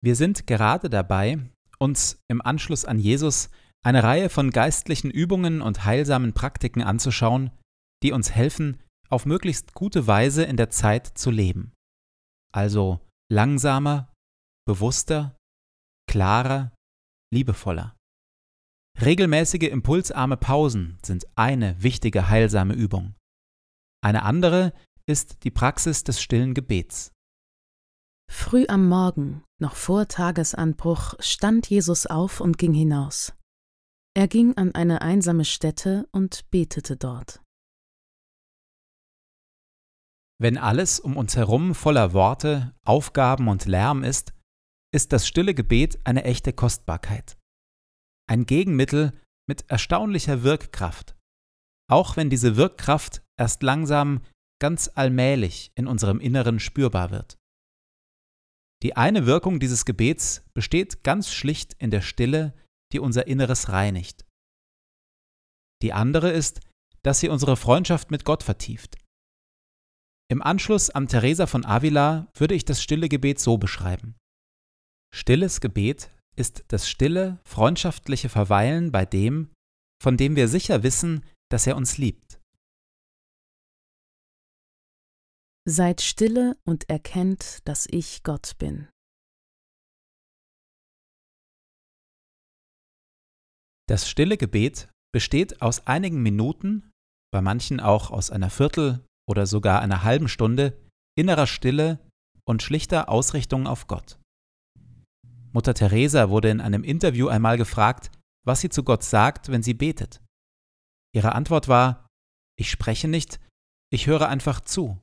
Wir sind gerade dabei, uns im Anschluss an Jesus eine Reihe von geistlichen Übungen und heilsamen Praktiken anzuschauen, die uns helfen, auf möglichst gute Weise in der Zeit zu leben. Also langsamer, bewusster, klarer, liebevoller. Regelmäßige impulsarme Pausen sind eine wichtige heilsame Übung. Eine andere ist die Praxis des stillen Gebets. Früh am Morgen, noch vor Tagesanbruch, stand Jesus auf und ging hinaus. Er ging an eine einsame Stätte und betete dort. Wenn alles um uns herum voller Worte, Aufgaben und Lärm ist, ist das stille Gebet eine echte Kostbarkeit. Ein Gegenmittel mit erstaunlicher Wirkkraft, auch wenn diese Wirkkraft erst langsam, ganz allmählich in unserem Inneren spürbar wird. Die eine Wirkung dieses Gebets besteht ganz schlicht in der Stille, die unser Inneres reinigt. Die andere ist, dass sie unsere Freundschaft mit Gott vertieft. Im Anschluss an Teresa von Avila würde ich das stille Gebet so beschreiben. Stilles Gebet ist das stille, freundschaftliche Verweilen bei dem, von dem wir sicher wissen, dass er uns liebt. Seid stille und erkennt, dass ich Gott bin. Das stille Gebet besteht aus einigen Minuten, bei manchen auch aus einer Viertel oder sogar einer halben Stunde innerer Stille und schlichter Ausrichtung auf Gott. Mutter Teresa wurde in einem Interview einmal gefragt, was sie zu Gott sagt, wenn sie betet. Ihre Antwort war, ich spreche nicht, ich höre einfach zu.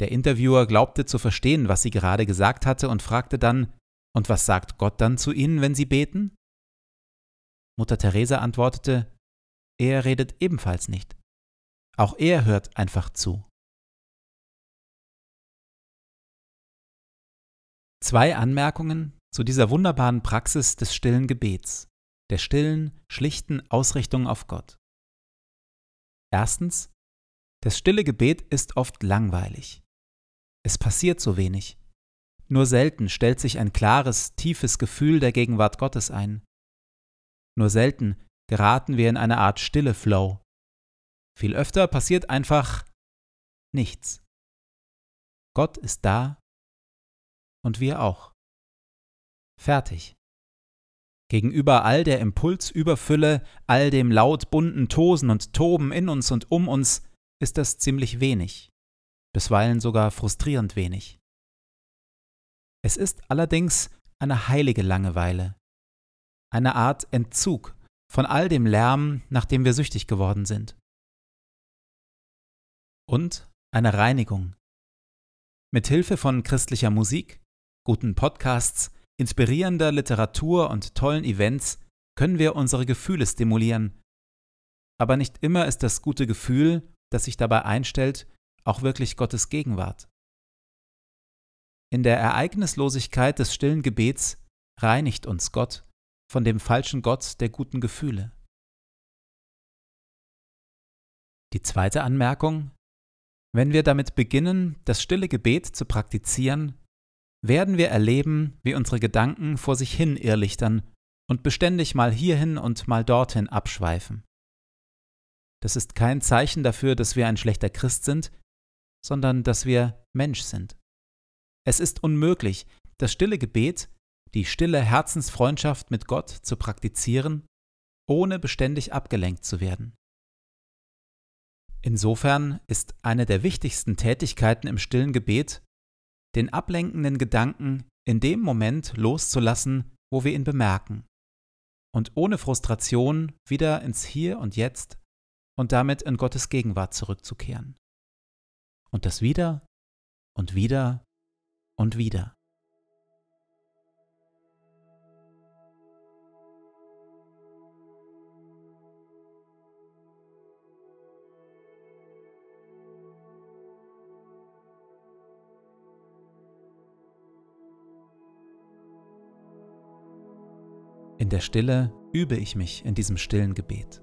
Der Interviewer glaubte zu verstehen, was sie gerade gesagt hatte und fragte dann, und was sagt Gott dann zu Ihnen, wenn Sie beten? Mutter Teresa antwortete, er redet ebenfalls nicht. Auch er hört einfach zu. Zwei Anmerkungen zu dieser wunderbaren Praxis des stillen Gebets, der stillen, schlichten Ausrichtung auf Gott. Erstens, das stille Gebet ist oft langweilig. Es passiert so wenig. Nur selten stellt sich ein klares, tiefes Gefühl der Gegenwart Gottes ein. Nur selten geraten wir in eine Art stille Flow. Viel öfter passiert einfach nichts. Gott ist da und wir auch. Fertig. Gegenüber all der Impulsüberfülle, all dem laut bunten Tosen und Toben in uns und um uns, ist das ziemlich wenig, bisweilen sogar frustrierend wenig. Es ist allerdings eine heilige Langeweile, eine Art Entzug von all dem Lärm, nach dem wir süchtig geworden sind. Und eine Reinigung. Mit Hilfe von christlicher Musik, guten Podcasts, inspirierender Literatur und tollen Events können wir unsere Gefühle stimulieren. Aber nicht immer ist das gute Gefühl, das sich dabei einstellt, auch wirklich Gottes Gegenwart. In der Ereignislosigkeit des stillen Gebets reinigt uns Gott von dem falschen Gott der guten Gefühle. Die zweite Anmerkung. Wenn wir damit beginnen, das stille Gebet zu praktizieren, werden wir erleben, wie unsere Gedanken vor sich hin irrlichtern und beständig mal hierhin und mal dorthin abschweifen. Das ist kein Zeichen dafür, dass wir ein schlechter Christ sind, sondern dass wir Mensch sind. Es ist unmöglich, das stille Gebet die stille Herzensfreundschaft mit Gott zu praktizieren, ohne beständig abgelenkt zu werden. Insofern ist eine der wichtigsten Tätigkeiten im stillen Gebet, den ablenkenden Gedanken in dem Moment loszulassen, wo wir ihn bemerken, und ohne Frustration wieder ins Hier und Jetzt und damit in Gottes Gegenwart zurückzukehren. Und das wieder und wieder und wieder. In der Stille übe ich mich in diesem stillen Gebet.